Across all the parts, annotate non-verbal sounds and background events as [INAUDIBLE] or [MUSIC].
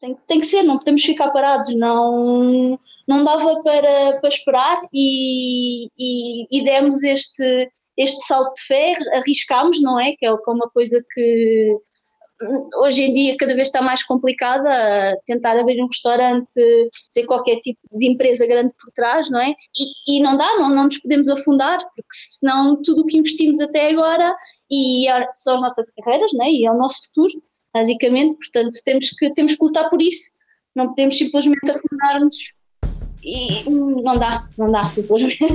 Tem, tem que ser, não podemos ficar parados, não, não dava para, para esperar e, e, e demos este, este salto de fé, arriscámos, não é? Que é uma coisa que hoje em dia cada vez está mais complicada tentar abrir um restaurante sem qualquer tipo de empresa grande por trás, não é? E, e não dá, não, não nos podemos afundar, porque senão tudo o que investimos até agora e é, são as nossas carreiras, não é? E é o nosso futuro, basicamente, portanto temos que, temos que lutar por isso, não podemos simplesmente afundarmos e não dá, não dá simplesmente. [LAUGHS]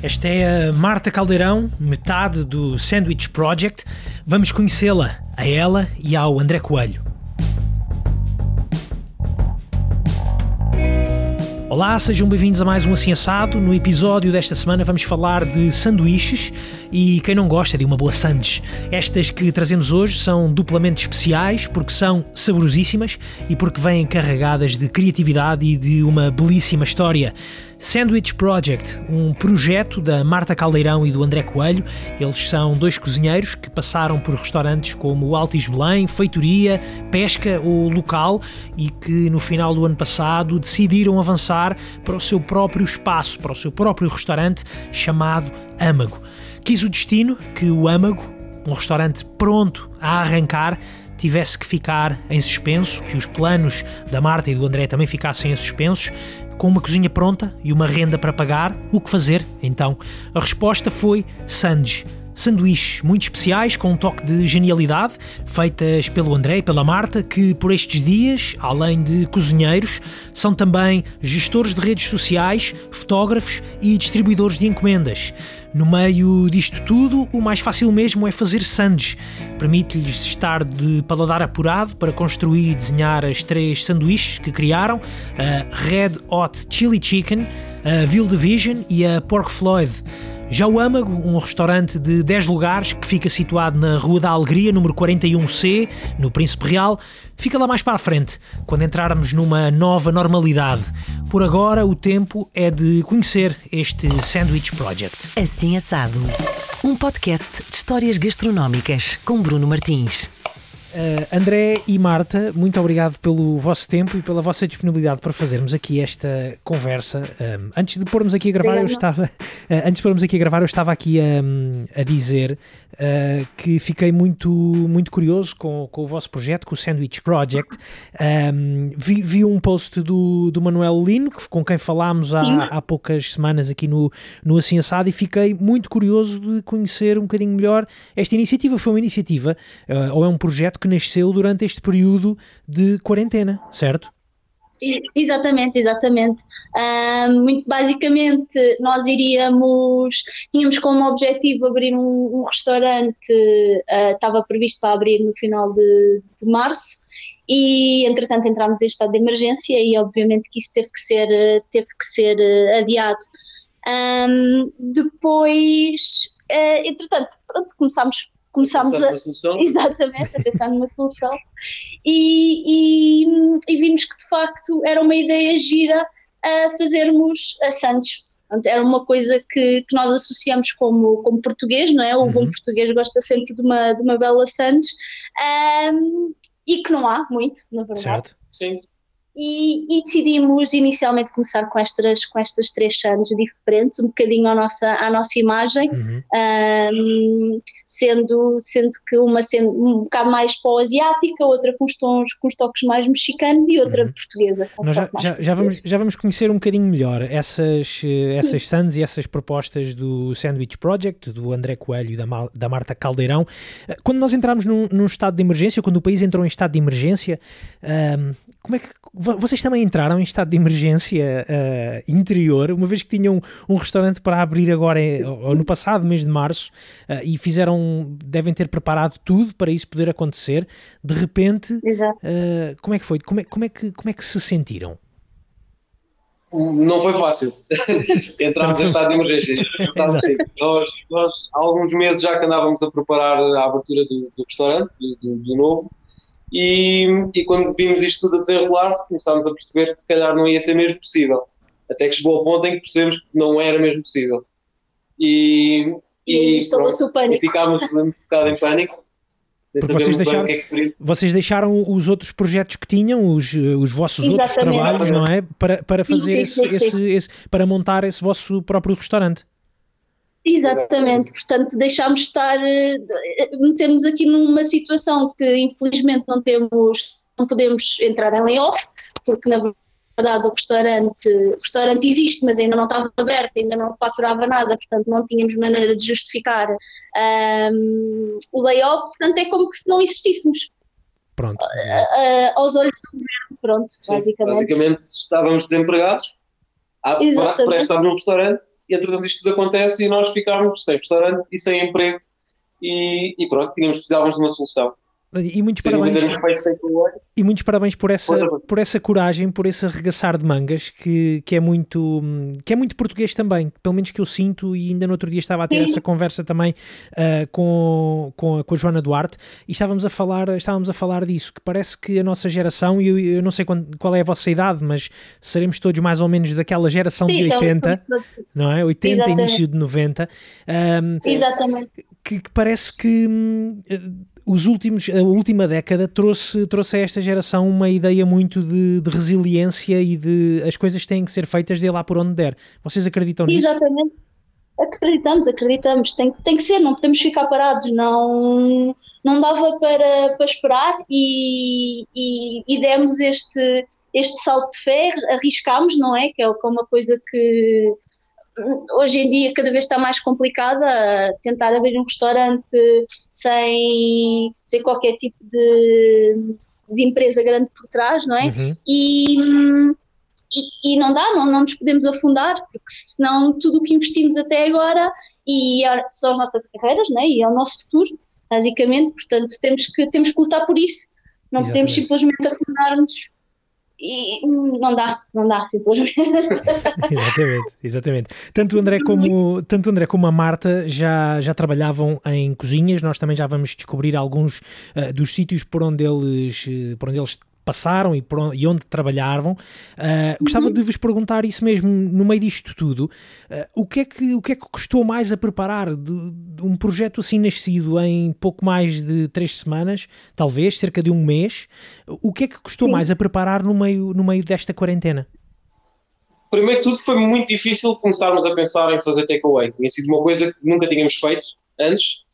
Esta é a Marta Caldeirão, metade do Sandwich Project. Vamos conhecê-la, a ela e ao André Coelho. Olá, sejam bem-vindos a mais um Assim Assado. No episódio desta semana vamos falar de sanduíches e quem não gosta de uma boa sandes. Estas que trazemos hoje são duplamente especiais porque são saborosíssimas e porque vêm carregadas de criatividade e de uma belíssima história. Sandwich Project, um projeto da Marta Caldeirão e do André Coelho. Eles são dois cozinheiros que passaram por restaurantes como Altis Belém, Feitoria, Pesca ou Local e que no final do ano passado decidiram avançar para o seu próprio espaço, para o seu próprio restaurante chamado Âmago. Quis o destino que o Âmago, um restaurante pronto a arrancar, tivesse que ficar em suspenso, que os planos da Marta e do André também ficassem em suspensos, com uma cozinha pronta e uma renda para pagar, o que fazer? Então, a resposta foi Sandes. Sanduíches muito especiais com um toque de genialidade, feitas pelo André e pela Marta, que por estes dias, além de cozinheiros, são também gestores de redes sociais, fotógrafos e distribuidores de encomendas. No meio disto tudo, o mais fácil mesmo é fazer sandes. Permite-lhes estar de paladar apurado para construir e desenhar as três sanduíches que criaram: a Red Hot Chili Chicken, a Ville Division e a Pork Floyd. Já o Âmago, um restaurante de 10 lugares que fica situado na Rua da Alegria, número 41C, no Príncipe Real, fica lá mais para a frente, quando entrarmos numa nova normalidade. Por agora, o tempo é de conhecer este Sandwich Project. Assim Assado, um podcast de histórias gastronómicas com Bruno Martins. Uh, André e Marta, muito obrigado pelo vosso tempo e pela vossa disponibilidade para fazermos aqui esta conversa. Um, antes de pormos aqui a gravar, eu estava uh, [LAUGHS] antes de pormos aqui a gravar, eu estava aqui a, a dizer uh, que fiquei muito muito curioso com, com o vosso projeto, com o Sandwich Project. Um, vi, vi, um post do, do Manuel Lino, com quem falámos há, há poucas semanas aqui no, no Assim Assado, e fiquei muito curioso de conhecer um bocadinho melhor esta iniciativa. Foi uma iniciativa ou é um projeto que nasceu durante este período de quarentena, certo? Exatamente, exatamente. Muito basicamente, nós iríamos, tínhamos como objetivo abrir um, um restaurante, uh, estava previsto para abrir no final de, de, março, e entretanto entramos em estado de emergência e obviamente que isso teve que ser, teve que ser adiado. Um, depois, uh, entretanto, pronto, começámos começámos a, a [LAUGHS] exatamente a pensar numa solução e, e, e, vimos que de facto era uma ideia gira a fazermos a Santos. Era uma coisa que, que nós associamos como, como português, não é? O uhum. bom português gosta sempre de uma, de uma bela Santos um, e que não há muito, na verdade. Certo. Sim. E, e, decidimos inicialmente começar com estas, com estas três sandes diferentes, um bocadinho à nossa, à nossa imagem, uhum. um, sendo, sendo que uma sendo um bocado mais para o asiática, outra com os, tons, com os toques mais mexicanos e outra uhum. portuguesa. Nós já, já, já, vamos, já vamos conhecer um bocadinho melhor essas, essas sandes e essas propostas do Sandwich Project, do André Coelho e da, da Marta Caldeirão. Quando nós entramos num, num estado de emergência, quando o país entrou em estado de emergência, um, como é que vocês também entraram em estado de emergência uh, interior, uma vez que tinham um, restaurante para abrir agora, ou no passado mês de março, uh, e fizeram, devem ter preparado tudo para isso poder acontecer. De repente, uh, como é que foi? Como é, como, é que, como é que se sentiram? Não foi fácil. [LAUGHS] Entramos em estado de emergência. nós, nós, há alguns meses já que andávamos a preparar a abertura do, do restaurante, do, do novo, e, e quando vimos isto tudo a desenrolar-se, começámos a perceber que se calhar não ia ser mesmo possível. Até que chegou ao ponto em que percebemos que não era mesmo possível. E, e, e, pronto, e ficámos um bocado em pânico. Vocês deixaram, é que... vocês deixaram os outros projetos que tinham, os, os vossos Exatamente. outros trabalhos, não é? Para, para fazer sim, sim, sim, esse, esse, para montar esse vosso próprio restaurante. Exatamente, portanto deixámos estar, eh, metemos aqui numa situação que infelizmente não temos, não podemos entrar em layoff, porque na verdade o restaurante, o restaurante existe, mas ainda não estava aberto, ainda não faturava nada, portanto não tínhamos maneira de justificar um, o layoff, portanto é como que se não existíssemos. Pronto. Uh, uh, aos olhos do governo, pronto, Sim, basicamente. Basicamente estávamos desempregados, para estar num restaurante, e entretanto isto tudo acontece e nós ficámos sem restaurante e sem emprego e, e pronto, tínhamos, precisávamos de uma solução. E muitos parabéns. E muitos parabéns por essa, por essa coragem, por esse arregaçar de mangas que, que, é muito, que é muito português também, pelo menos que eu sinto, e ainda no outro dia estava a ter Sim. essa conversa também uh, com, com, a, com a Joana Duarte, e estávamos a falar, estávamos a falar disso, que parece que a nossa geração, e eu, eu não sei quando, qual é a vossa idade, mas seremos todos mais ou menos daquela geração Sim, de 80, então, não é? 80, Exatamente. início de 90. Um, Exatamente. Que, que parece que hum, os últimos, a última década trouxe, trouxe a esta geração uma ideia muito de, de, resiliência e de as coisas têm que ser feitas de lá por onde der. Vocês acreditam nisso? Exatamente. Acreditamos, acreditamos. Tem, tem que ser, não podemos ficar parados. Não, não dava para, para esperar e, e, e demos este, este salto de fé, arriscámos, não é? Que é uma coisa que hoje em dia cada vez está mais complicada tentar abrir um restaurante sem, sem qualquer tipo de, de empresa grande por trás, não é? Uhum. E, e, e, não dá, não, não nos podemos afundar, porque senão tudo o que investimos até agora e é, são as nossas carreiras, não é? E é o nosso futuro, basicamente, portanto temos que, temos que lutar por isso, não Exatamente. podemos simplesmente afundar-nos e não dá, não dá simplesmente. [LAUGHS] exatamente, exatamente. Tanto André como, tanto André como a Marta já, já trabalhavam em cozinhas, nós também já vamos descobrir alguns uh, dos sítios por onde eles, uh, por onde eles passaram e, onde, e onde trabalhavam. Uh, gostava uhum. de vos perguntar isso mesmo, no meio disto tudo, uh, o, que é que, o que é que custou mais a preparar de, de, um projeto assim nascido em pouco mais de três semanas, talvez, cerca de um mês, o que é que custou Sim. mais a preparar no meio, no meio desta quarentena? Primeiro que tudo foi muito difícil começarmos a pensar em fazer takeaway. Tinha sido uma coisa que nunca tínhamos feito antes,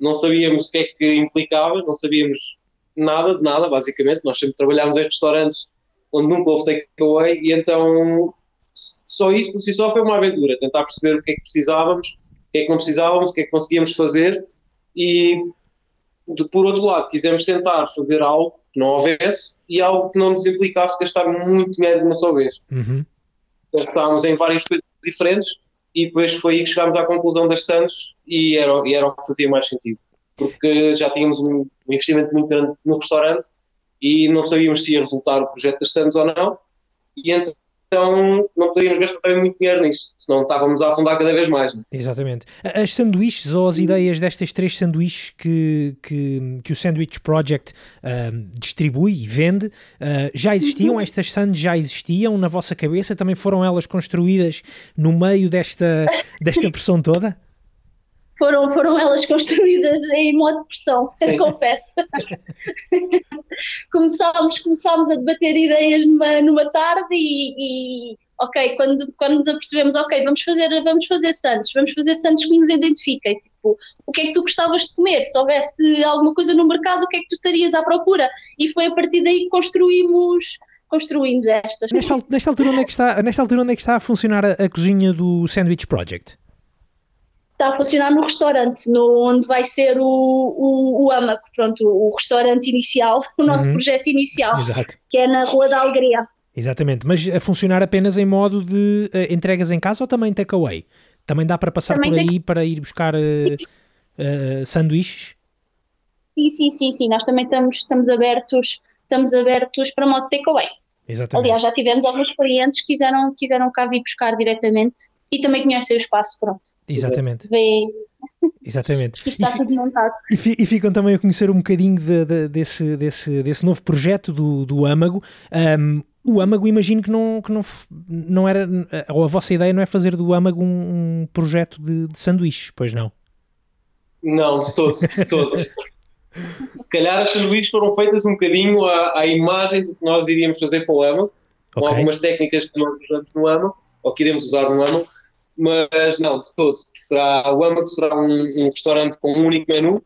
não sabíamos o que é que implicava, não sabíamos nada de nada, basicamente. Nós sempre trabalhámos em restaurantes onde nunca houve takeaway e então só isso por si só foi uma aventura, tentar perceber o que é que precisávamos, o que é que não precisávamos, o que é que conseguíamos fazer e de, por outro lado quisemos tentar fazer algo que não houvesse e algo que não nos implicasse gastar muito dinheiro de uma só vez. Uhum. Estávamos em várias coisas diferentes e depois foi aí que chegámos à conclusão das Santos e era, e era o que fazia mais sentido porque já tínhamos um investimento muito grande no restaurante e não sabíamos se ia resultar o projeto das Santos ou não, e então não poderíamos gastar também muito dinheiro nisso, senão estávamos a afundar cada vez mais. Né? Exatamente. As sanduíches ou as ideias destas três sanduíches que, que, que o Sandwich Project uh, distribui e vende, uh, já existiam? Uhum. Estas sandes já existiam na vossa cabeça? Também foram elas construídas no meio desta, desta [LAUGHS] pressão toda? Foram, foram elas [LAUGHS] construídas em modo de pressão, [LAUGHS] confesso. começámos, começámos a debater ideias numa, numa tarde e, e, ok, quando, quando nos apercebemos, ok, vamos fazer, vamos fazer Santos, vamos fazer Santos que nos identifiquem, tipo, o que é que tu gostavas de comer? Se houvesse alguma coisa no mercado, o que é que tu estarias à procura? E foi a partir daí que construímos construímos estas. Nesta, nesta, altura, onde é que está, nesta altura, onde é que está a funcionar a, a cozinha do Sandwich Project? Está a funcionar no restaurante, no, onde vai ser o, o, o AMAC, pronto, o restaurante inicial, [LAUGHS] o nosso uhum. projeto inicial, Exato. que é na Rua da Alegria. Exatamente, mas a funcionar apenas em modo de uh, entregas em casa ou também takeaway? Também dá para passar também por aí para ir buscar uh, uh, sanduíches? Sim, sim, sim, sim, nós também estamos, estamos abertos estamos abertos para modo takeaway. Exatamente. Aliás, já tivemos alguns clientes que quiseram, quiseram cá vir buscar diretamente e também conhecem o espaço, pronto. Exatamente. Vê... Exatamente. está e tudo montado. E, e, ficam também a conhecer um bocadinho de, de, desse, desse, desse novo projeto do, do Âmago. Um, o Âmago, imagino que não, que não, não era, ou a vossa ideia não é fazer do Âmago um, um projeto de, de sanduíches, pois não? Não, de todo, de todo. Se calhar as sanduíches foram feitas um bocadinho à, à imagem do que nós iríamos fazer para o AMA, com Ok. algumas técnicas que nós usamos no AMA, ou que iremos usar no AMA, mas não, de todo. Será, o AMA será um, um restaurante com um único menu,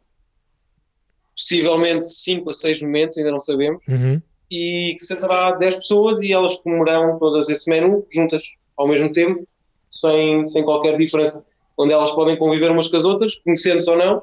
possivelmente 5 a 6 momentos, ainda não sabemos, Uhum. e que sentará 10 pessoas e elas comerão todas esse menu juntas ao mesmo tempo, sem, sem qualquer diferença, onde elas podem conviver umas com as outras, conhecendo-se ou não,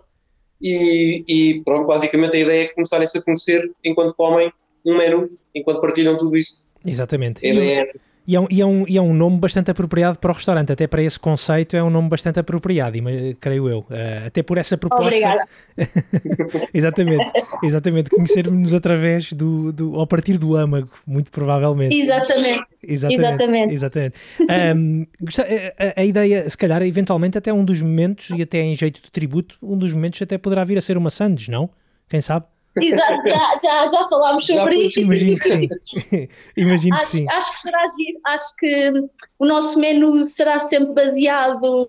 e, e pronto, basicamente a ideia é começarem-se a conhecer enquanto comem um menu, enquanto partilham tudo isso. Exatamente. A ideia é e é um, e, é um, e é um nome bastante apropriado para o restaurante, até para esse conceito é um nome bastante apropriado, creio eu. Eh, até por essa proposta. Obrigada. [LAUGHS] exatamente, exatamente. Conhecermos-nos através do, do. ao partir do âmago, muito provavelmente. Exatamente. Exatamente. Exatamente. exatamente. Gosta- a, a- a ideia, se calhar, eventualmente, até um dos momentos, e até em jeito de tributo, um dos momentos até poderá vir a ser uma Sandes, não? Quem sabe? Exato, já, já, já falámos Já sobre foi- isso. Imagino que sim. [LAUGHS] Imagino que Acho, sim. acho que será. Acho que o nosso menu será sempre baseado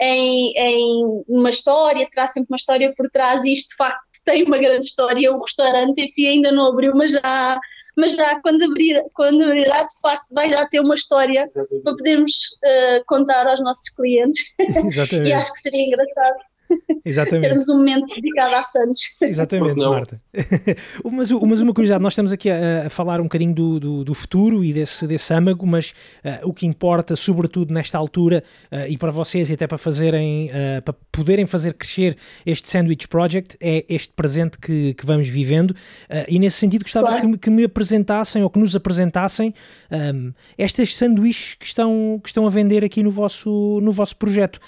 em, em uma história, terá sempre uma história por trás e isto de facto tem uma grande história. O restaurante em si ainda não abriu, mas já, mas já quando abrir, quando abrirá, de facto vai já ter uma história para podermos eh, contar aos nossos clientes [LAUGHS] e Exatamente. acho que seria engraçado Exatamente. termos um momento dedicado à Santos. Exatamente? Marta. [LAUGHS] mas, mas uma curiosidade, nós estamos aqui a, a falar um bocadinho do, do, do futuro e desse, desse âmago, mas ah, o que importa, sobretudo nesta altura, ah, e para vocês e até para fazerem, ah, para poderem fazer crescer este Sandwich Project, é este presente que, que vamos vivendo. E nesse sentido gostava Claro. que, me- que me apresentassem ou que nos apresentassem ahm, estas sanduíches que estão, que estão a vender aqui no vosso, no vosso projeto.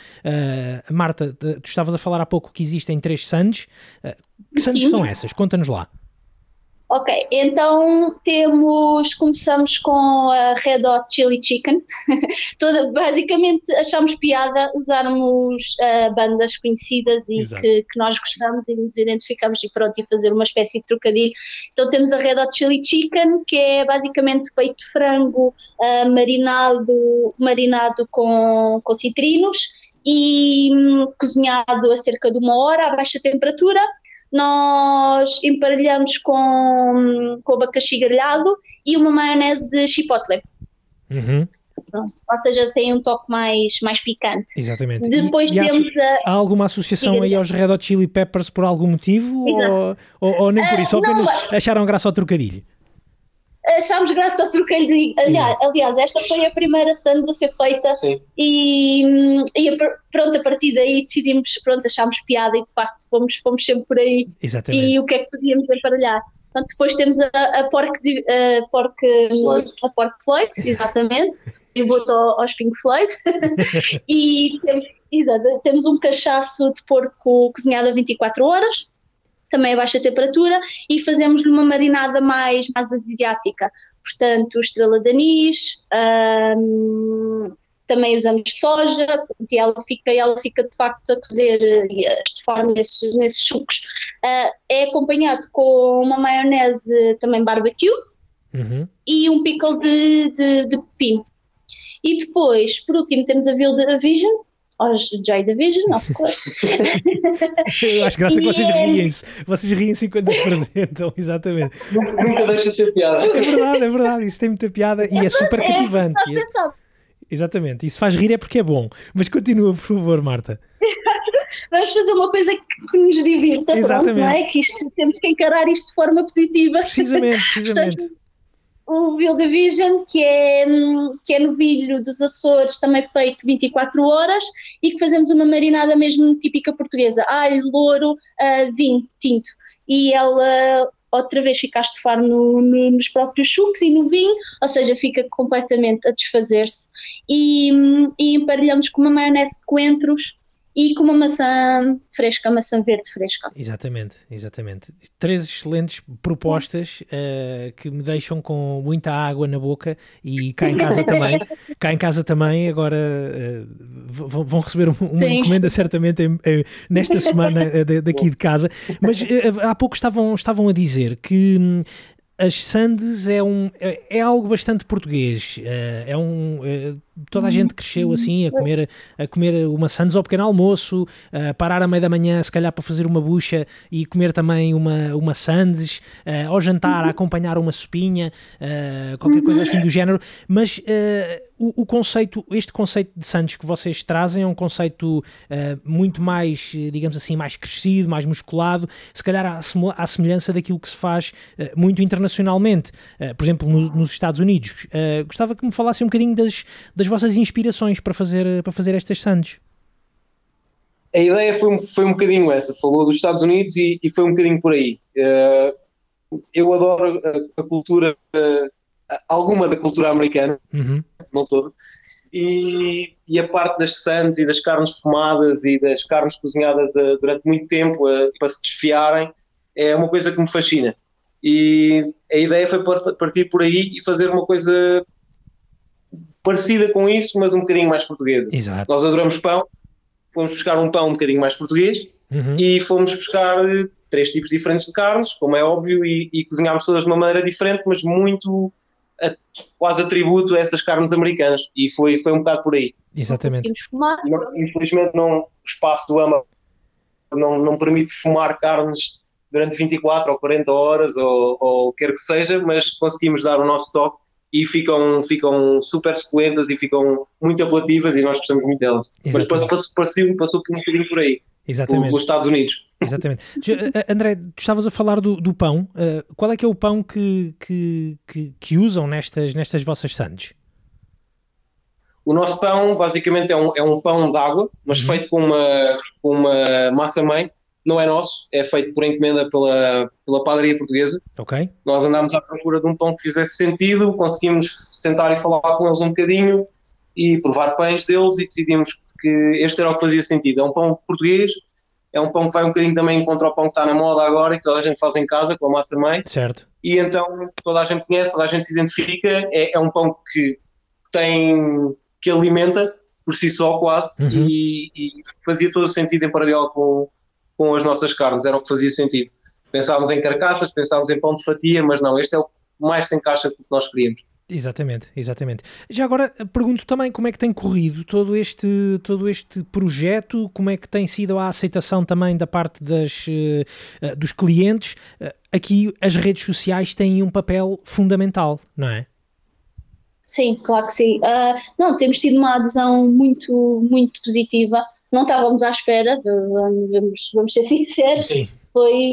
Marta, tu estavas a falar há pouco que existem três sandes. Ah, que sandes são essas? Conta-nos lá. Ok, então temos, começamos com a Red Hot Chili Chicken. [LAUGHS] Toda, basicamente achamos piada usarmos ah, bandas conhecidas e que, que nós gostamos e nos identificamos e pronto, e fazer uma espécie de trocadilho. Então temos a Red Hot Chili Chicken, que é basicamente peito de frango ah, marinado, marinado com, com citrinos e hum, cozinhado a cerca de uma hora a baixa temperatura nós emparelhamos com, com abacaxi grelhado e uma maionese de chipotle. Uhum, Pronto. Ou seja, tem um toque mais, mais picante. exatamente. E- Depois e há, temos a. há alguma associação Diga, aí aos Red Hot Chili Peppers por algum motivo? Ou, ou, ou nem por Ah, isso? Ou não, apenas acharam graça ao trocadilho? Achámos graça ao trocadilho. Aliás, aliás, esta foi a primeira Sands a ser feita Sim. e, e pronto, a partir daí decidimos, pronto, achámos piada e de facto fomos, fomos sempre por aí Exatamente. e o que é que podíamos emparelhar. Portanto, depois temos a, a pork, a pork, Floyd. a pork Floyd, [LAUGHS] exatamente, e boto ao- aos Pink Floyd. [LAUGHS] e temos, exato, temos um cachaço de porco cozinhado a 24 horas, também a baixa temperatura, e fazemos-lhe uma marinada mais, mais asiática. Portanto, estrela de anis, hum, também usamos soja, e ela fica, ela fica de facto a cozer eh, de forma nesses, nesses sucos. Ah, é acompanhado com uma maionese também barbecue Uhum. e um pickle de, de, de pepino. E depois, por último, temos a Vilda Vision, os Joy Division, of [LAUGHS] course. Eu acho graça que vocês E é- riem-se. Vocês riem-se enquanto apresentam, [LAUGHS] exatamente. Nunca deixa de ter piada. É verdade, é verdade. Isso tem muita piada e é super cativante. E é- Exatamente. E se faz rir é porque é bom. Mas continua, por favor, Marta. [LAUGHS] Vamos fazer uma coisa que, nos divirta, pronto, Exatamente. não é? Que isto, temos que encarar isto de forma positiva. Precisamente, precisamente. O Vilda Vision, que é, hum, que é novilho dos Açores, também feito 24 horas, e que fazemos uma marinada mesmo típica portuguesa, alho, louro, ah, vinho tinto. E ela outra vez fica a estufar no- no- nos próprios sucos e no vinho, ou seja, fica completamente a desfazer-se. E, hum, e emparelhamos com uma maionese de coentros e com uma maçã fresca, maçã verde fresca. Exatamente, exatamente. Três excelentes propostas eh, que me deixam com muita água na boca e cá em casa também. [LAUGHS] Cá em casa também, agora v- vão receber um- uma Sim. encomenda certamente eh, nesta semana da- daqui de casa. Mas há pouco estavam, estavam a dizer que. As sandes é, um, é, é algo bastante português, eh, é um, eh, toda a gente cresceu assim, a comer, a comer uma sandes ao pequeno almoço, a parar à meia da manhã, se calhar para fazer uma bucha e comer também uma, uma sandes, uh, ao jantar, a acompanhar uma sopinha, uh, qualquer coisa assim do género. Mas uh, o, o, conceito, este conceito de sandes que vocês trazem é um conceito muito mais, digamos assim, mais crescido, mais musculado, se calhar à, à semelhança daquilo que se faz muito internacionalmente, por exemplo, no, nos Estados Unidos. gostava que me falasse um bocadinho das, das vossas inspirações para fazer, para fazer estas sandes. A ideia foi, foi um bocadinho essa, falou dos Estados Unidos e, e foi um bocadinho por aí. Uh, eu adoro a, a cultura, uh, alguma da cultura americana, uhum. Não toda, e, e, a parte das sandes e das carnes fumadas e das carnes cozinhadas uh, durante muito tempo para se desfiarem é uma coisa que me fascina. E a ideia foi partir por aí e fazer uma coisa parecida com isso, mas um bocadinho mais portuguesa. Exato. Nós adoramos pão, fomos buscar um pão um bocadinho mais português uhum. e fomos buscar eh, três tipos diferentes de carnes, como é óbvio, e, e cozinhámos todas de uma maneira diferente, mas muito a, [LAUGHS] quase atributo a essas carnes americanas. E foi, foi um bocado por aí. Exatamente. Não, infelizmente, não, o espaço do AMA não, não permite fumar carnes durante 24 ou 40 horas, ou, ou quer que seja, mas conseguimos dar o nosso toque e ficam, ficam super suculentas e ficam muito apelativas e nós gostamos muito delas. Exatamente. Mas passou, passou, passou um bocadinho por aí. Exatamente. Pelos Estados Unidos. Exatamente. Eh, André, tu estavas a falar do, do pão. Uh, qual é que é o pão que, que, que, que usam nestas, nestas vossas sandes? O nosso pão, basicamente, é um, é um pão d'água, mas uhum. feito com uma, com uma massa-mãe não é nosso, é feito por encomenda pela, pela padaria portuguesa. Ok. Nós andámos à procura de um pão que fizesse sentido, conseguimos sentar e falar com eles um bocadinho e provar pães deles e decidimos que este era o que fazia sentido. É um pão português, é um pão que vai um bocadinho também contra o pão que está na moda agora e que toda a gente faz em casa com a massa mãe. Certo. E então toda a gente conhece, toda a gente se identifica, é, é um pão que tem, que alimenta por si só quase uhum. e, e, fazia todo o sentido em paralelo com com as nossas carnes, era o que fazia sentido. Pensávamos em carcaças, pensávamos em pão de fatia, mas não, este é o que mais se encaixa com o que nós queríamos. Exatamente, exatamente. Já agora pergunto também como é que tem corrido todo este, todo este projeto, como é que tem sido a aceitação também da parte das, uh, dos clientes. Aqui as redes sociais têm um papel fundamental, não é? Sim, claro que sim. Uh, não, temos tido uma adesão muito, muito positiva não estávamos à espera, vamos, vamos ser [LAUGHS] sinceros, Sim. foi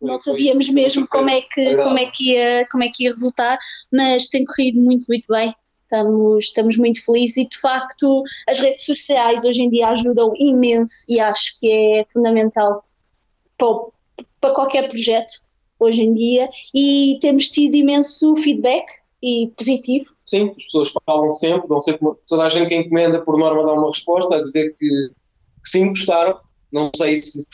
não sabíamos mesmo como é que como é que ia como é que ia resultar, mas tem corrido muito muito bem. Estamos, estamos muito felizes e de facto as redes sociais hoje em dia ajudam imenso e acho que é fundamental para, para qualquer projeto hoje em dia e temos tido imenso feedback e positivo. Sim, as pessoas falam sempre, dão sempre toda a gente que encomenda por norma dá uma resposta a dizer que que sim gostaram, não sei se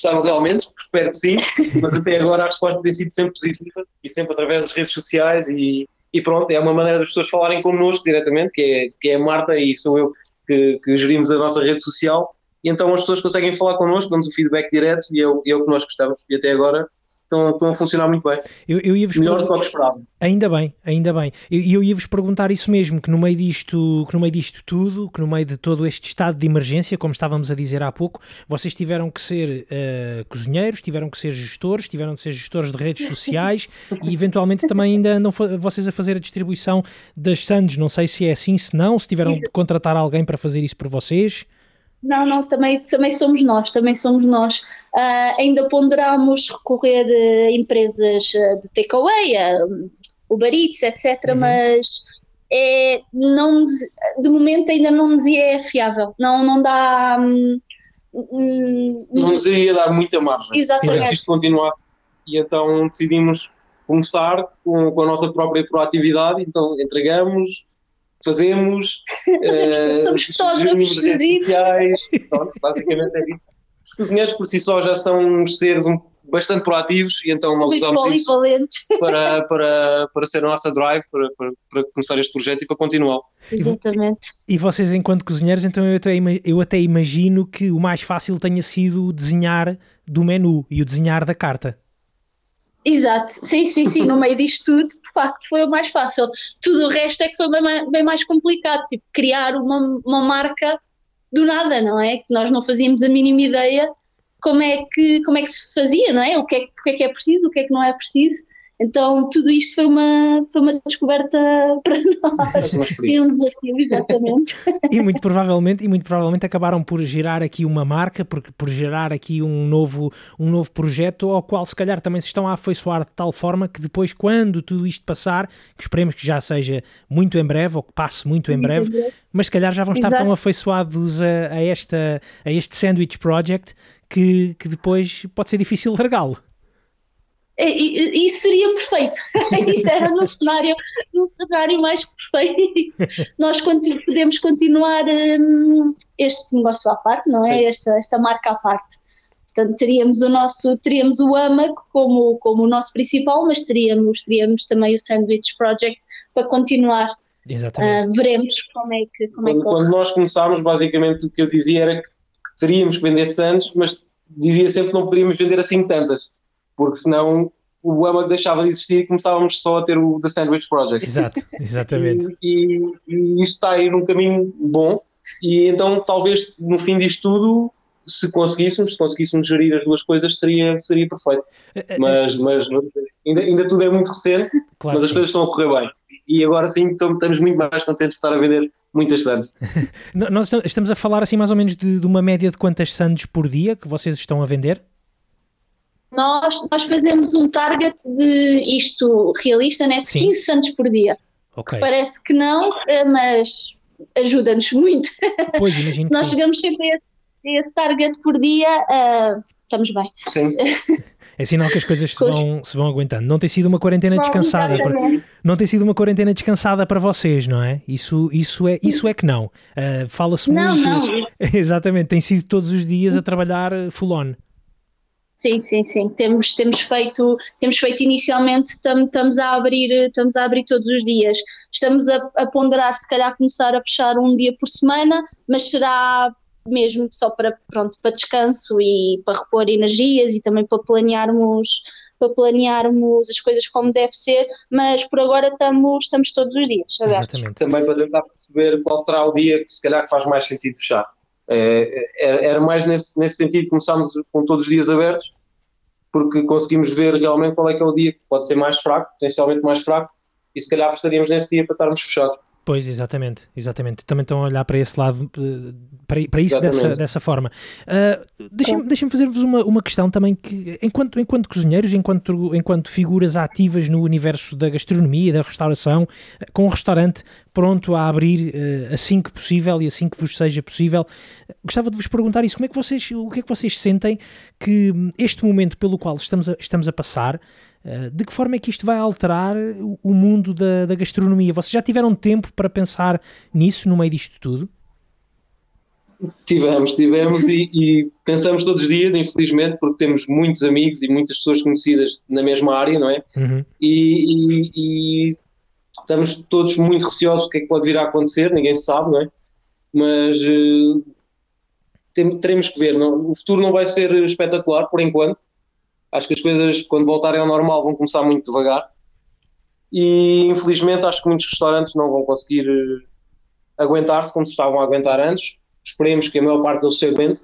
gostaram realmente, espero que sim, [LAUGHS] mas até agora a resposta tem sido sempre positiva e sempre através das redes sociais e, e pronto, é uma maneira das pessoas falarem connosco diretamente, que é, que é a Marta e sou eu que, que gerimos a nossa rede social. E então as pessoas conseguem falar connosco, damos o feedback direto e é o, é o que nós gostamos. E até agora estão, estão a funcionar muito bem. Eu, eu ia Melhor do que eu esperava. Ainda bem, ainda bem. E eu, eu ia-vos perguntar isso mesmo, que no meio disto, que no meio disto tudo, que no meio de todo este estado de emergência, como estávamos a dizer há pouco, vocês tiveram que ser uh, cozinheiros, tiveram que ser gestores, tiveram que ser gestores de redes sociais e eventualmente também ainda andam vocês a fazer a distribuição das sandes. Não sei se é assim, se não, se tiveram de contratar alguém para fazer isso por vocês. Não, não, também, também somos nós, também somos nós. Uh, ainda ponderamos recorrer a empresas ah, de takeaway, uh, Uber Eats, etc., uhum. mas é, não, de momento ainda não nos é fiável, não, não dá... Hum, hum, não nos iria dar muita margem. Exatamente. Isto continuar. E então decidimos começar com, com a nossa própria proatividade, então entregamos, fazemos, uh, [LAUGHS] somos fotógrafos redes sociais, então, basicamente é isso. Os cozinheiros por si só já são uns seres um, bastante proativos e então nós usamos isso [LAUGHS] para, para, para ser a nossa drive, para, para, para, começar este projeto e para continuar. Exatamente. E, e vocês enquanto cozinheiros, então eu até, eu até imagino que o mais fácil tenha sido o desenhar do menu e o desenhar da carta. Exato, sim, sim, sim, no meio disto tudo, de facto foi o mais fácil. Tudo o resto é que foi bem, bem mais complicado, tipo, criar uma, uma marca do nada, não é? Que nós não fazíamos a mínima ideia como é que, como é que se fazia, não é? O que é, o que é que é preciso, o que é que não é preciso. Então, tudo isto foi uma, foi uma descoberta [LAUGHS] para nós. E um desafio, exatamente. e muito provavelmente, e muito provavelmente acabaram por gerar aqui uma marca, por, por gerar aqui um novo, um novo projeto, ao qual se calhar também se estão a afeiçoar de tal forma que depois, quando tudo isto passar, que esperemos que já seja muito em breve, ou que passe muito em breve, mas se calhar já vão estar Exato. tão afeiçoados a, a, esta, a este Sandwich Project que, que depois pode ser difícil largá-lo. Isso seria perfeito. [LAUGHS] Isso era no cenário, no cenário mais perfeito. Nós podemos continuar um, este negócio à parte, não é? Esta, esta marca à parte. Portanto, teríamos o nosso, teríamos o AMAC como, como o nosso principal, mas teríamos, teríamos também o Sandwich Project para continuar. Exatamente. Uh, veremos como é que como quando, é que quando nós começámos, basicamente o que eu dizia era que teríamos que vender Santos, mas dizia sempre que não podíamos vender assim tantas porque senão o AMA deixava de existir e começávamos só a ter o The Sandwich Project. Exato, [LAUGHS] exatamente. E, e, e isto está aí num caminho bom, e então talvez no fim disto tudo, se conseguíssemos, se conseguíssemos gerir as duas coisas, seria, seria perfeito. É, é, mas, mas ainda, ainda tudo é muito recente, claro mas as coisas estão a correr bem. E agora sim estamos muito mais contentes de estar a vender muitas sandes. [LAUGHS] Nós estamos a falar assim mais ou menos de, de uma média de quantas sandes por dia que vocês estão a vender? Nós, nós fazemos um target de isto realista, né, de Sim. 15 santos por dia. Okay. Parece que não, eh, mas ajuda-nos muito. Pois, imagino [LAUGHS] Se nós chegamos sempre a esse, target por dia, uh, estamos bem. Sim. [LAUGHS] É sinal que as coisas se vão, se vão aguentando. Não tem sido uma quarentena descansada. Para, não tem sido uma quarentena descansada para vocês, não é? Isso, isso, é, isso é que não. Uh, Fala-se muito. Não, não. [LAUGHS] Exatamente, tem sido todos os dias a trabalhar full on. Sim, sim, sim. Temos, temos feito, temos feito inicialmente, tam, estamos a abrir, estamos a abrir todos os dias. Estamos a, a, ponderar se calhar começar a fechar um dia por semana, mas será mesmo só para pronto, para descanso e para repor energias e também para planearmos para planearmos as coisas como deve ser, mas por agora estamos, estamos todos os dias abertos. Exatamente. Também para tentar perceber qual será o dia que se calhar faz mais sentido fechar. É, era mais nesse, nesse sentido que começámos com todos os dias abertos, porque conseguimos ver realmente qual é que é o dia que pode ser mais fraco, potencialmente mais fraco, e se calhar estaríamos nesse dia para estarmos fechados. Pois, exatamente, exatamente. Também estão a olhar para esse lado, eh, para, para isso dessa, dessa forma. Uh, Deixem-me deixem fazer-vos uma, uma questão também que, enquanto, enquanto cozinheiros, enquanto, enquanto figuras ativas no universo da gastronomia e da restauração, com um restaurante pronto a abrir uh, assim que possível e assim que vos seja possível, gostava de vos perguntar isso, como é que vocês, o que é que vocês sentem que este momento pelo qual estamos a, estamos a passar eh, de que forma é que isto vai alterar o mundo da, da, gastronomia? Vocês já tiveram tempo para pensar nisso no meio disto tudo? Tivemos, tivemos e, e, pensamos todos os dias, infelizmente, porque temos muitos amigos e muitas pessoas conhecidas na mesma área, não é? Uhum. E, e, e, estamos todos muito receosos do que é que pode vir a acontecer, ninguém sabe, não é? Mas uh, tem, teremos que ver, não? o futuro não vai ser espetacular por enquanto, Acho que as coisas, quando voltarem ao normal, vão começar muito devagar. E infelizmente acho que muitos restaurantes não vão conseguir uh, aguentar-se como se estavam a aguentar antes. Esperemos que a maior parte deles se aguente.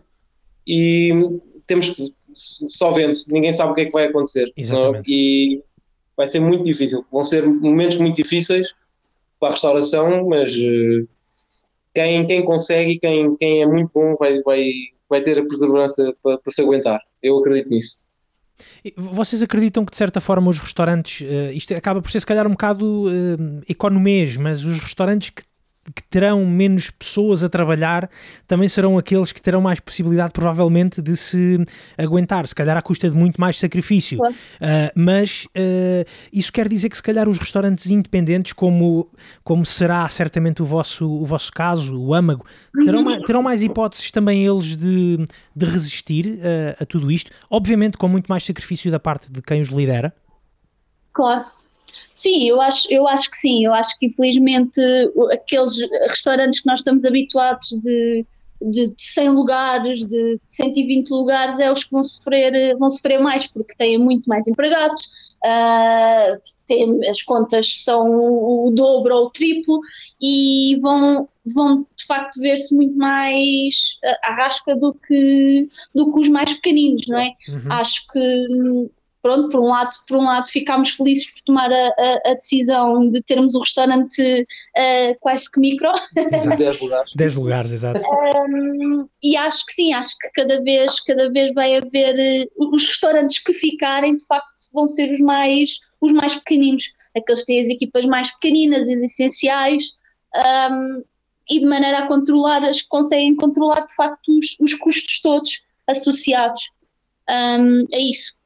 E temos que só vendo, ninguém sabe o que é que vai acontecer. E vai ser muito difícil. Vão ser momentos muito difíceis para a restauração, mas uh, quem, quem consegue, quem, quem é muito bom, vai, vai, vai ter a perseverança para, para se aguentar. Eu acredito nisso. Vocês acreditam que de certa forma os restaurantes, uh, isto acaba por ser se calhar um bocado uh, economês, mas os restaurantes que, que, terão menos pessoas a trabalhar também serão aqueles que terão mais possibilidade provavelmente de se aguentar, se calhar à custa de muito mais sacrifício. Uh, mas isso quer dizer que se calhar os restaurantes independentes, como, como será certamente o vosso, o vosso caso, o âmago, terão, mais, terão mais hipóteses também eles de, de resistir a, a tudo isto, obviamente com muito mais sacrifício da parte de quem os lidera? Claro. Sim, eu acho, eu acho que sim. Eu acho que infelizmente aqueles restaurantes que nós estamos habituados de, de, de 100 lugares, de 120 lugares, é os que vão sofrer, vão sofrer mais porque têm muito mais empregados, uh, as contas são o, o dobro ou o triplo e vão, vão de facto ver-se muito mais à rasca do que, do que os mais pequeninos, não é? Uhum. Acho que pronto, por um lado, por um lado ficámos felizes por tomar a, a, a decisão de termos o restaurante uh, quase que micro. Exato, [LAUGHS] 10 lugares. 10 lugares, exato. Um, e acho que sim, acho que cada vez, cada vez vai haver uh, os restaurantes que ficarem, de facto, vão ser os mais, os mais pequeninos, aqueles que têm as equipas mais pequeninas, as essenciais. Um, e de maneira a controlar, as que conseguem controlar de facto os, os custos todos associados um, a isso.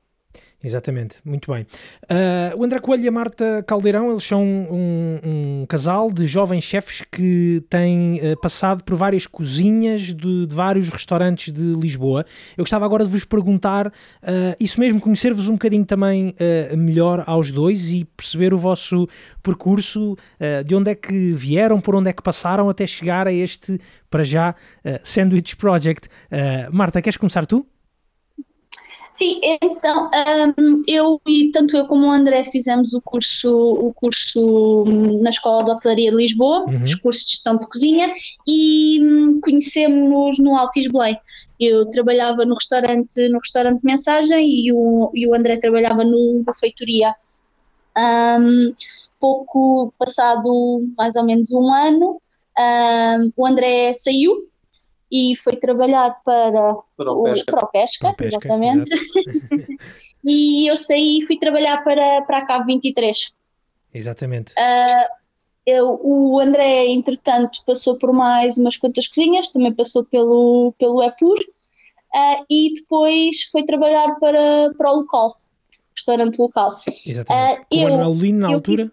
Exatamente, muito bem. Uh, o André Coelho e a Marta Caldeirão, eles são um, um casal de jovens chefes que têm uh, passado por várias cozinhas de, de, vários restaurantes de Lisboa. Eu gostava agora de vos perguntar, uh, isso mesmo, conhecer-vos um bocadinho também melhor aos dois e perceber o vosso percurso, de onde é que vieram, por onde é que passaram até chegar a este, para já, Sandwich Project. Marta, queres começar tu? Sim, então um, eu e tanto eu como o André fizemos o curso, o curso hum, na Escola de Hotelaria de Lisboa, uhum. os cursos de gestão de cozinha, e um, conhecemos-nos no Altis Belém. Eu trabalhava no restaurante, no restaurante Mensagem e o, e o André trabalhava no, no Feitoria. Um, pouco passado mais ou menos um ano, um, o André saiu e foi trabalhar para, para o, Pesca, para o Pesca, pesca exatamente. [LAUGHS] e eu saí e fui trabalhar para, para a Cave 23. Exatamente. Uh, eu, o André, entretanto, passou por mais umas quantas cozinhas, também passou pelo, pelo Epur, uh, e depois foi trabalhar para, para o local, restaurante local. Exatamente. Uh, com eu, Manuel Lino na eu, altura?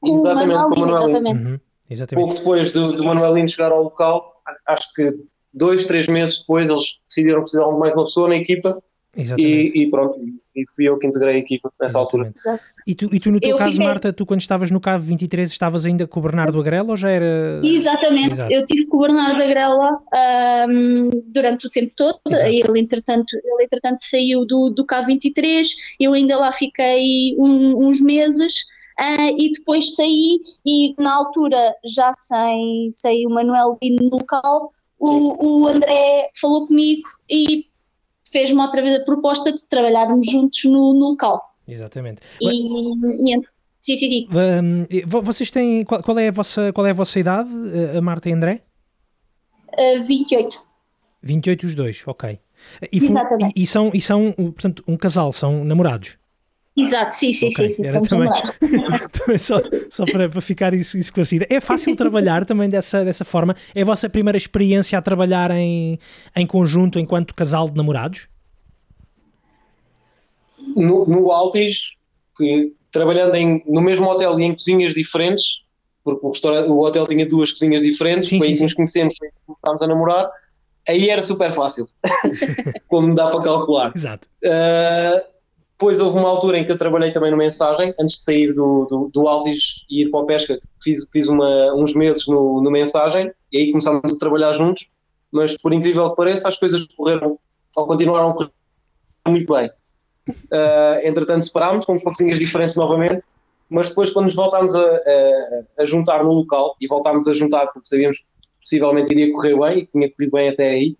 Com exatamente, com o Manuel Exatamente. Uhum. exatamente. Pouco depois do, do Manuel Lino chegar ao local, acho que dois, três meses depois eles decidiram precisar de mais uma pessoa na equipa e, e, pronto, e fui eu que integrei a equipa nessa Exatamente. altura. E tu, e tu no teu eu caso, fiquei... Marta, tu quando estavas no CAV 23 estavas ainda com o Bernardo Agrela ou já era... Exatamente, Exato. eu tive com o Bernardo Agrela um, durante o tempo todo, ele entretanto, ele entretanto saiu do, do CAV 23, eu ainda lá fiquei um, uns meses Uh, e depois saí e na altura já sem, sem o Manuel Lino no local, o, o André falou comigo e fez-me outra vez a proposta de trabalharmos juntos no, no local. Exatamente. E, e, sim, sim, sim. Um, vocês têm, qual, qual, é a vossa, qual é a vossa idade, a Marta e André? Uh, 28. 28 os dois, ok. E, e, e, são, e são, portanto, um casal, são namorados? Exato, sim, sim, okay. sim. Era também, [LAUGHS] também só, só para, para ficar isso esclarecido. É fácil trabalhar também dessa, dessa forma? É a vossa primeira experiência a trabalhar em, em conjunto enquanto casal de namorados? No, no Altis, que, trabalhando em, no mesmo hotel e em cozinhas diferentes, porque o, o hotel tinha duas cozinhas diferentes, sim, foi sim, aí que nos conhecemos, foi aí que começámos a namorar, aí era super fácil, [LAUGHS] como dá para calcular. Exato. Uh, depois houve uma altura em que eu trabalhei também no Mensagem, antes de sair do, do, do Altis e ir para o Pesca, fiz, fiz uma, uns meses no, no Mensagem, e aí começámos a trabalhar juntos, mas por incrível que pareça, as coisas correram, ou continuaram a correr muito bem. Uh, entretanto separámos, fomos para cozinhas diferentes novamente, mas depois quando nos voltámos a, a, a, juntar no local, e voltámos a juntar porque sabíamos que possivelmente iria correr bem, e tinha corrido bem até aí,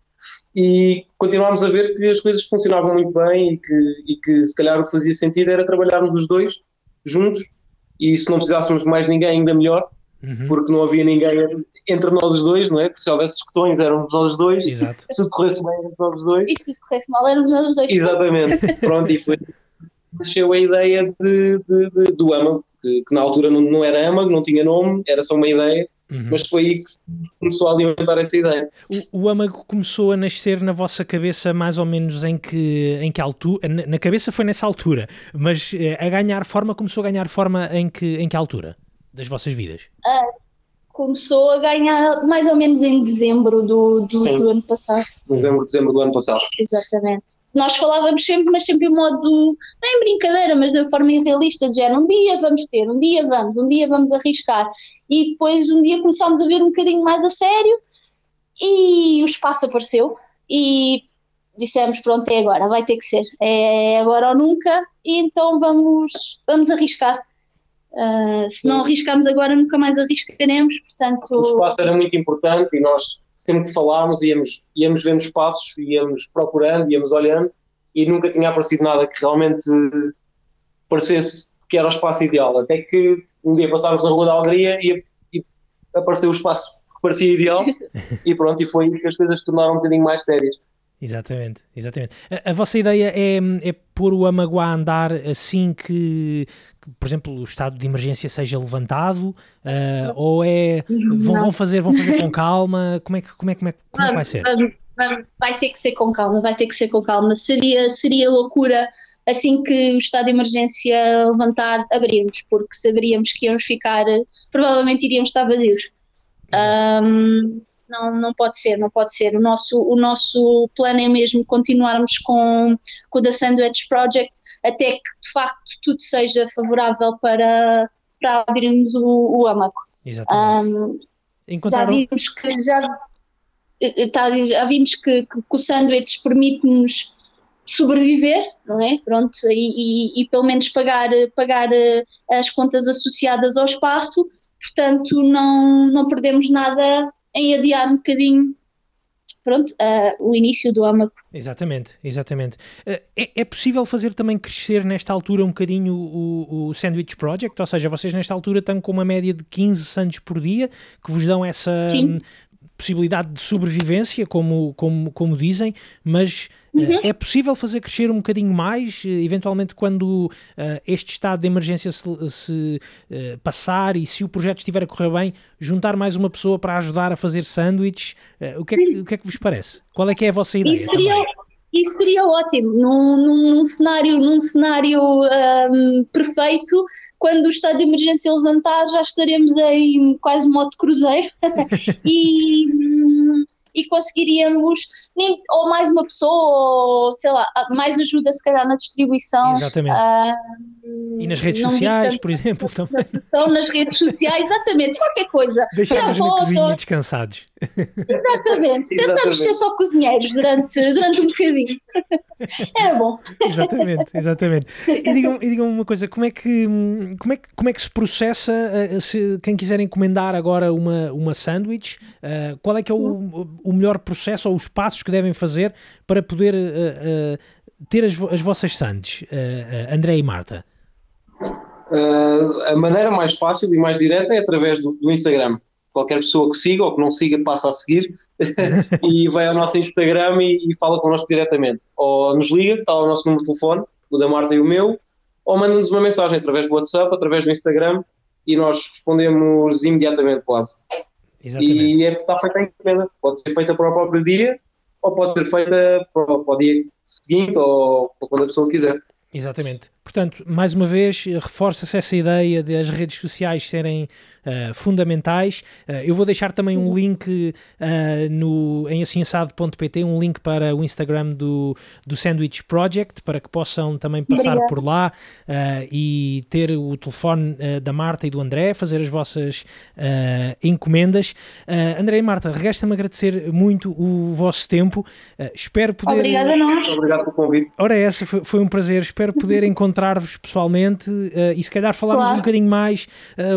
e continuámos a ver que as coisas funcionavam muito bem e que, e que se calhar o que fazia sentido era trabalharmos os dois juntos e se não precisássemos de mais ninguém ainda melhor uhum. porque não havia ninguém entre nós os dois, não é? Porque se houvesse discussões éramos nós os dois, Exato. se corresse bem éramos nós os dois e se corresse mal éramos nós os dois exatamente, [LAUGHS] pronto e foi nasceu a ideia de, de, de do âmago que, que, na altura não, não era âmago, não tinha nome, era só uma ideia Uhum. Mas foi aí que começou a alimentar essa ideia. O, o âmago começou a nascer na vossa cabeça mais ou menos em que, em que altura? Na, na cabeça foi nessa altura, mas eh, a ganhar forma começou a ganhar forma em que, em que altura das vossas vidas? Uh, começou a ganhar mais ou menos em dezembro do, do, do, ano passado. Novembro, dezembro do ano passado. Exatamente. Nós falávamos sempre, mas sempre em modo, não é em brincadeira, mas de forma idealista, de género, um dia vamos ter, um dia vamos, um dia vamos arriscar. E depois um dia começámos a ver um bocadinho mais a sério e o espaço apareceu e dissemos pronto, é agora, vai ter que ser, é agora ou nunca, e então vamos, vamos arriscar. Uh, se não arriscarmos agora, nunca mais arriscaremos, portanto... O espaço era muito importante e nós sempre que falámos íamos, íamos vendo espaços, íamos procurando, íamos olhando e nunca tinha aparecido nada que realmente parecesse que era o espaço ideal, até que um dia passámos na Rua da Alegria e, e apareceu o espaço que parecia ideal [LAUGHS] e pronto, e foi aí que as coisas se tornaram um bocadinho mais sérias. Exatamente, exatamente. A, a, vossa ideia é, é pôr o Amaguá a andar assim que, que, por exemplo, o estado de emergência seja levantado, uh, ou é vão, vão, fazer vão fazer com [LAUGHS] calma? Como é que como é, como é, como é que vai ser? Vai ter que ser com calma, vai ter que ser com calma. Seria seria loucura assim que o estado de emergência levantar abrirmos, porque saberíamos que íamos ficar, provavelmente iríamos estar vazios. Um, não, não pode ser, não pode ser. O nosso, o nosso plano é mesmo continuarmos com, com o The Sandwich Project até que de facto tudo seja favorável para, para abrirmos o, o AMACO. Exatamente. Um, Já vimos que já, tá, já vimos que, que, que o Sandwich permite-nos sobreviver, não é? Pronto, e, e, e, pelo menos pagar, pagar eh, as contas associadas ao espaço, portanto não, não perdemos nada em adiar um bocadinho pronto, uh, o início do âmago. Exatamente, exatamente. Uh, é, é, possível fazer também crescer nesta altura um bocadinho o, o Sandwich Project? Ou seja, vocês nesta altura estão com uma média de 15 sandes por dia que vos dão essa possibilidade de sobrevivência, como, como, como dizem, mas Uhum. É possível fazer crescer um bocadinho mais, eventualmente quando uh, este estado de emergência se, se uh, passar e se o projeto estiver a correr bem, juntar mais uma pessoa para ajudar a fazer sanduíches? Uh, o, que é que, o que é que vos parece? Qual é que é a vossa ideia? Isso seria, isso seria ótimo, num, num, num cenário, num cenário um, perfeito, quando o estado de emergência levantar, já estaremos em quase modo cruzeiro. [LAUGHS] E, hum, e conseguiríamos nem, ou mais uma pessoa, ou sei lá, mais ajuda se calhar na distribuição. Exatamente. Uh, e nas redes sociais, tanto, por exemplo, [LAUGHS] também. Nas redes sociais, exatamente, qualquer coisa. Deixamos na cozinha descansados. Exatamente. [LAUGHS] Tentamos ser só cozinheiros durante, durante um bocadinho. [LAUGHS] É bom. Exatamente, exatamente. E digam, e digam uma coisa, como é que, como é que, como é que se processa, eh, se quem quiser encomendar agora uma, uma sanduíche, uh, qual é que é o, o melhor processo ou os passos que devem fazer para poder uh, uh, ter as, as vossas sandes, André e Marta? a maneira mais fácil e mais direta é através do, do Instagram qualquer pessoa que siga ou que não siga passa a seguir [LAUGHS] e vai ao nosso Instagram e, e, fala connosco diretamente. Ou nos liga, está o nosso número de telefone, o da Marta e o meu, ou manda-nos uma mensagem através do WhatsApp, através do Instagram e nós respondemos imediatamente quase. Exatamente. E é, está feita a encomenda. Pode ser feita para o próprio dia ou pode ser feita para, para o dia seguinte ou para quando a pessoa quiser. Exatamente. Portanto, mais uma vez, reforça-se essa ideia de as redes sociais serem uh, fundamentais. Uh, eu vou deixar também um link uh, no, em assinsado.pt, um link para o Instagram do, do Sandwich Project, para que possam também passar Obrigada. por lá e ter o telefone da Marta e do André, fazer as vossas encomendas. André e Marta, resta-me agradecer muito o vosso tempo. espero poder. Obrigada, nós. Obrigado pelo convite. Ora, essa foi, foi um prazer. Espero poder [LAUGHS] encontrar-vos pessoalmente e se calhar falarmos claro. um bocadinho mais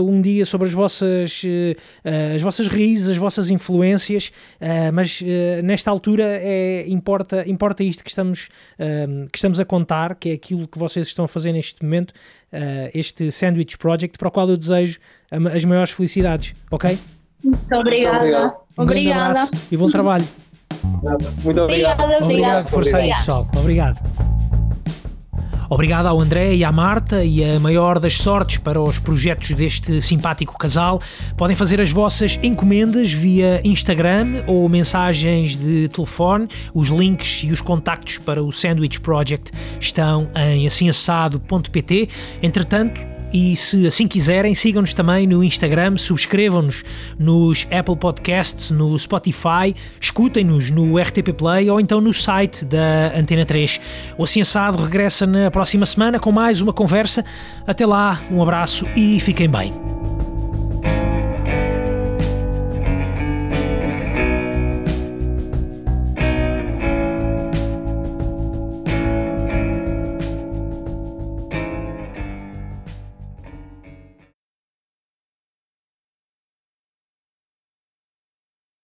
um dia sobre as vossas, uh, as vossas raízes, as vossas influências, uh, mas uh, nesta altura é, importa, importa isto que estamos, que estamos a contar, que é aquilo que vocês estão a fazer neste momento, este Sandwich Project, para o qual eu desejo as maiores felicidades, ok? Muito obrigada. Um obrigada. e bom trabalho. Muito obrigado. Obrigada, obrigado. Força aí, pessoal. Obrigado. Obrigado ao André e à Marta e a maior das sortes para os projetos deste simpático casal. Podem fazer as vossas encomendas via Instagram ou mensagens de telefone. Os links e os contactos para o Sandwich Project estão em assimassado.pt. Entretanto, e se assim quiserem, sigam-nos também no Instagram, subscrevam-nos nos Apple Podcasts, no Spotify, escutem-nos no RTP Play ou então no site da Antena 3. O Assim Assado regressa na próxima semana com mais uma conversa. Até lá, um abraço e fiquem bem.